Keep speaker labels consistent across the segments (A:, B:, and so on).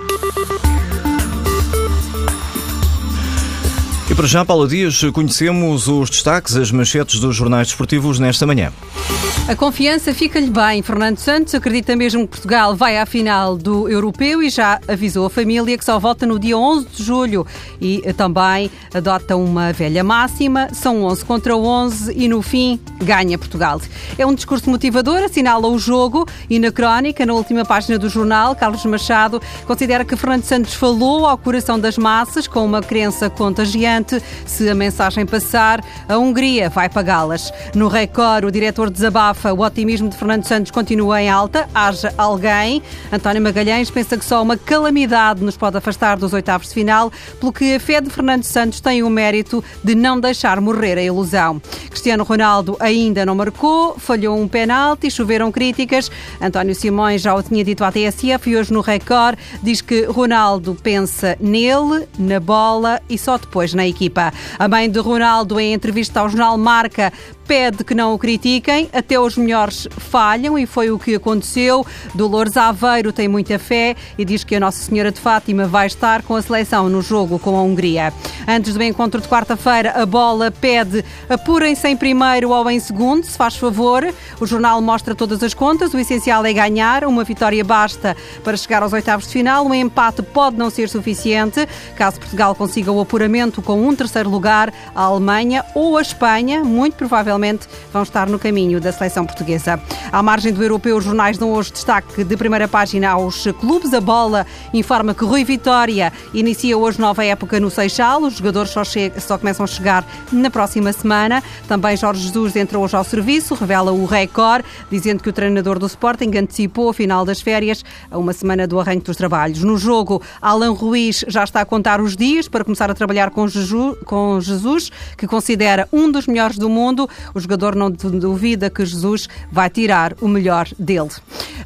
A: Mm-hmm. Para já, Paula Dias, conhecemos os destaques, as manchetes dos jornais desportivos nesta manhã.
B: A confiança fica-lhe bem. Fernando Santos acredita mesmo que Portugal vai à final do Europeu e já avisou a família que só volta no dia 11 de julho. E também adota uma velha máxima: são 11 contra 11 e no fim ganha Portugal. É um discurso motivador, assinala o jogo e na crónica, na última página do jornal, Carlos Machado considera que Fernando Santos falou ao coração das massas com uma crença contagiante. Se a mensagem passar, a Hungria vai pagá-las. No Record, o diretor desabafa o otimismo de Fernando Santos continua em alta, haja alguém. António Magalhães pensa que só uma calamidade nos pode afastar dos oitavos de final, pelo que a fé de Fernando Santos tem o mérito de não deixar morrer a ilusão. Cristiano Ronaldo ainda não marcou, falhou um penalti, choveram críticas. António Simões já o tinha dito à TSF e hoje no Record diz que Ronaldo pensa nele, na bola e só depois na equipa. A mãe de Ronaldo, em entrevista ao jornal Marca, pede que não o critiquem, até os melhores falham e foi o que aconteceu. Dolores Aveiro tem muita fé e diz que a Nossa Senhora de Fátima vai estar com a seleção no jogo com a Hungria. Antes do encontro de quarta-feira, a bola pede apurem-se em primeiro ou em segundo, se faz favor. O jornal mostra todas as contas, o essencial é ganhar, uma vitória basta para chegar aos oitavos de final, um empate pode não ser suficiente. Caso Portugal consiga o apuramento com um terceiro lugar, a Alemanha ou a Espanha, muito provavelmente provavelmente vão estar no caminho da seleção portuguesa. À margem do europeu, os jornais dão hoje destaque de primeira página aos clubes. A bola informa que Rui Vitória inicia hoje nova época no Seixal. Os jogadores só, só começam a chegar na próxima semana. Também Jorge Jesus entra hoje ao serviço, revela o Record, dizendo que o treinador do Sporting antecipou o final das férias a uma semana do arranque dos trabalhos. No jogo, Alan Ruiz já está a contar os dias para começar a trabalhar com Jesus, que considera um dos melhores do mundo. O jogador não duvida que Jesus vai tirar o melhor dele.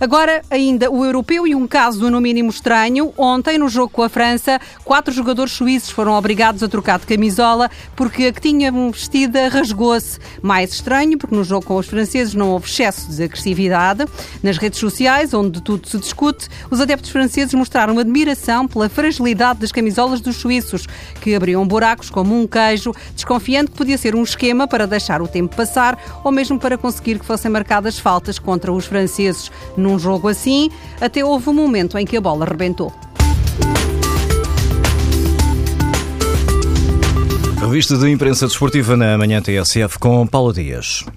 B: Agora, ainda o europeu e um caso no mínimo estranho. Ontem, no jogo com a França, quatro jogadores suíços foram obrigados a trocar de camisola porque a que tinham vestida rasgou-se. Mais estranho, porque no jogo com os franceses não houve excesso de agressividade. Nas redes sociais, onde tudo se discute, os adeptos franceses mostraram admiração pela fragilidade das camisolas dos suíços, que abriam buracos como um queijo, desconfiando que podia ser um esquema para deixar o tempo passar ou mesmo para conseguir que fossem marcadas faltas contra os franceses. Num jogo assim, até houve um momento em que a bola rebentou.
A: Revista de Imprensa Desportiva na Manhã TSF com Paulo Dias.